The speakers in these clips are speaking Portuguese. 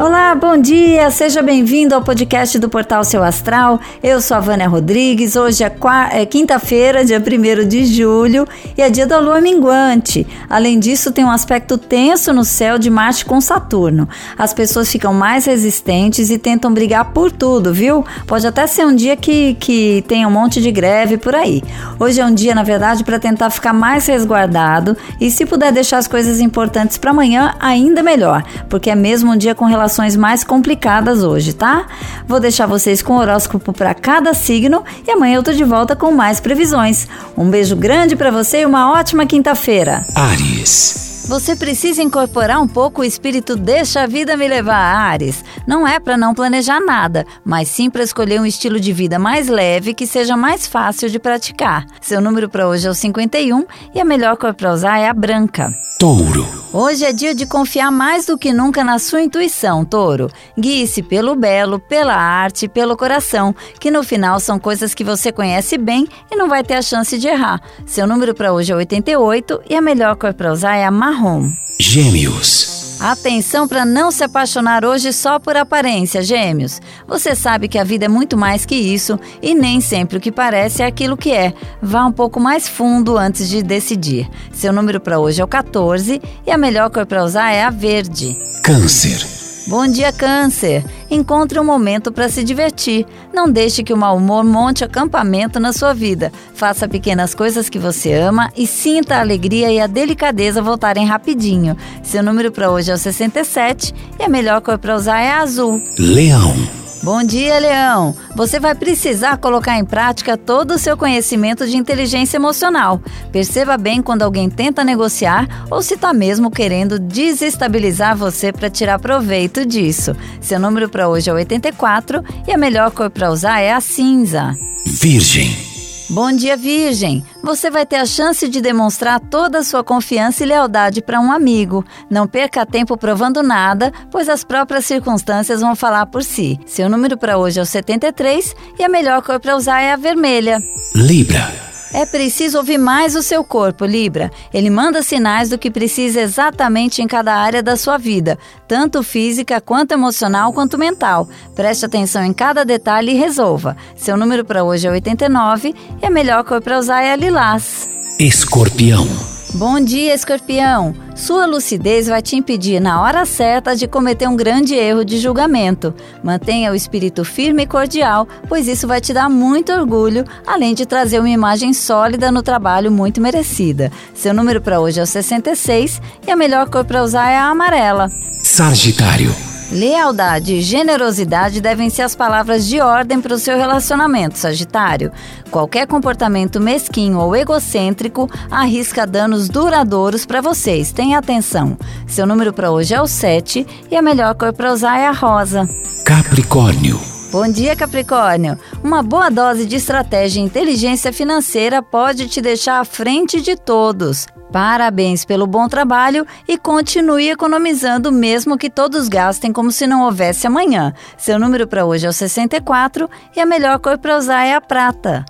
Olá, bom dia! Seja bem-vindo ao podcast do Portal Seu Astral. Eu sou a Vânia Rodrigues. Hoje é, é quinta-feira, dia 1 de julho, e é dia da lua minguante. Além disso, tem um aspecto tenso no céu de Marte com Saturno. As pessoas ficam mais resistentes e tentam brigar por tudo, viu? Pode até ser um dia que, que tem um monte de greve por aí. Hoje é um dia, na verdade, para tentar ficar mais resguardado e, se puder deixar as coisas importantes para amanhã, ainda melhor, porque é mesmo um dia com relação situações mais complicadas hoje, tá? Vou deixar vocês com o horóscopo para cada signo e amanhã eu tô de volta com mais previsões. Um beijo grande para você e uma ótima quinta-feira. Ares. Você precisa incorporar um pouco o espírito Deixa a vida me levar, Ares. Não é para não planejar nada, mas sim para escolher um estilo de vida mais leve que seja mais fácil de praticar. Seu número para hoje é o 51 e a melhor cor para usar é a branca. Touro. Hoje é dia de confiar mais do que nunca na sua intuição, Touro. Guie-se pelo belo, pela arte, pelo coração, que no final são coisas que você conhece bem e não vai ter a chance de errar. Seu número para hoje é 88 e a melhor cor para usar é a marrom. Gêmeos. Atenção para não se apaixonar hoje só por aparência, gêmeos. Você sabe que a vida é muito mais que isso e nem sempre o que parece é aquilo que é. Vá um pouco mais fundo antes de decidir. Seu número para hoje é o 14 e a melhor cor para usar é a verde. Câncer. Bom dia, Câncer! Encontre um momento para se divertir. Não deixe que o mau humor monte acampamento na sua vida. Faça pequenas coisas que você ama e sinta a alegria e a delicadeza voltarem rapidinho. Seu número para hoje é o 67 e a melhor cor para usar é azul. Leão. Bom dia, Leão! Você vai precisar colocar em prática todo o seu conhecimento de inteligência emocional. Perceba bem quando alguém tenta negociar ou se está mesmo querendo desestabilizar você para tirar proveito disso. Seu número para hoje é 84 e a melhor cor para usar é a cinza. Virgem. Bom dia, Virgem! Você vai ter a chance de demonstrar toda a sua confiança e lealdade para um amigo. Não perca tempo provando nada, pois as próprias circunstâncias vão falar por si. Seu número para hoje é o 73 e a melhor cor para usar é a vermelha. Libra. É preciso ouvir mais o seu corpo, Libra. Ele manda sinais do que precisa exatamente em cada área da sua vida, tanto física quanto emocional quanto mental. Preste atenção em cada detalhe e resolva. Seu número para hoje é 89 e a melhor cor para usar é a lilás. Escorpião. Bom dia, escorpião! Sua lucidez vai te impedir, na hora certa, de cometer um grande erro de julgamento. Mantenha o espírito firme e cordial, pois isso vai te dar muito orgulho, além de trazer uma imagem sólida no trabalho muito merecida. Seu número para hoje é o 66 e a melhor cor para usar é a amarela. Sagitário. Lealdade e generosidade devem ser as palavras de ordem para o seu relacionamento, Sagitário. Qualquer comportamento mesquinho ou egocêntrico arrisca danos duradouros para vocês. Tenha atenção. Seu número para hoje é o 7 e a melhor cor para usar é a rosa. Capricórnio. Bom dia, Capricórnio! Uma boa dose de estratégia e inteligência financeira pode te deixar à frente de todos. Parabéns pelo bom trabalho e continue economizando, mesmo que todos gastem como se não houvesse amanhã. Seu número para hoje é o 64 e a melhor cor para usar é a prata.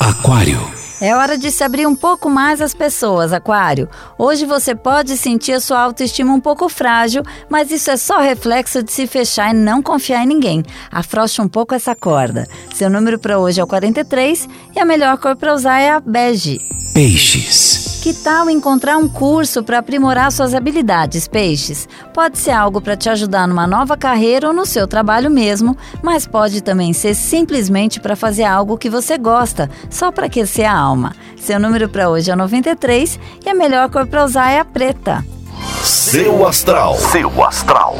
Aquário. É hora de se abrir um pouco mais às pessoas, Aquário. Hoje você pode sentir a sua autoestima um pouco frágil, mas isso é só reflexo de se fechar e não confiar em ninguém. Afroche um pouco essa corda. Seu número para hoje é o 43 e a melhor cor para usar é a bege. Peixes. Que tal encontrar um curso para aprimorar suas habilidades, peixes? Pode ser algo para te ajudar numa nova carreira ou no seu trabalho mesmo, mas pode também ser simplesmente para fazer algo que você gosta, só para aquecer a alma. Seu número para hoje é 93 e a melhor cor para usar é a preta. Seu astral. Seu astral.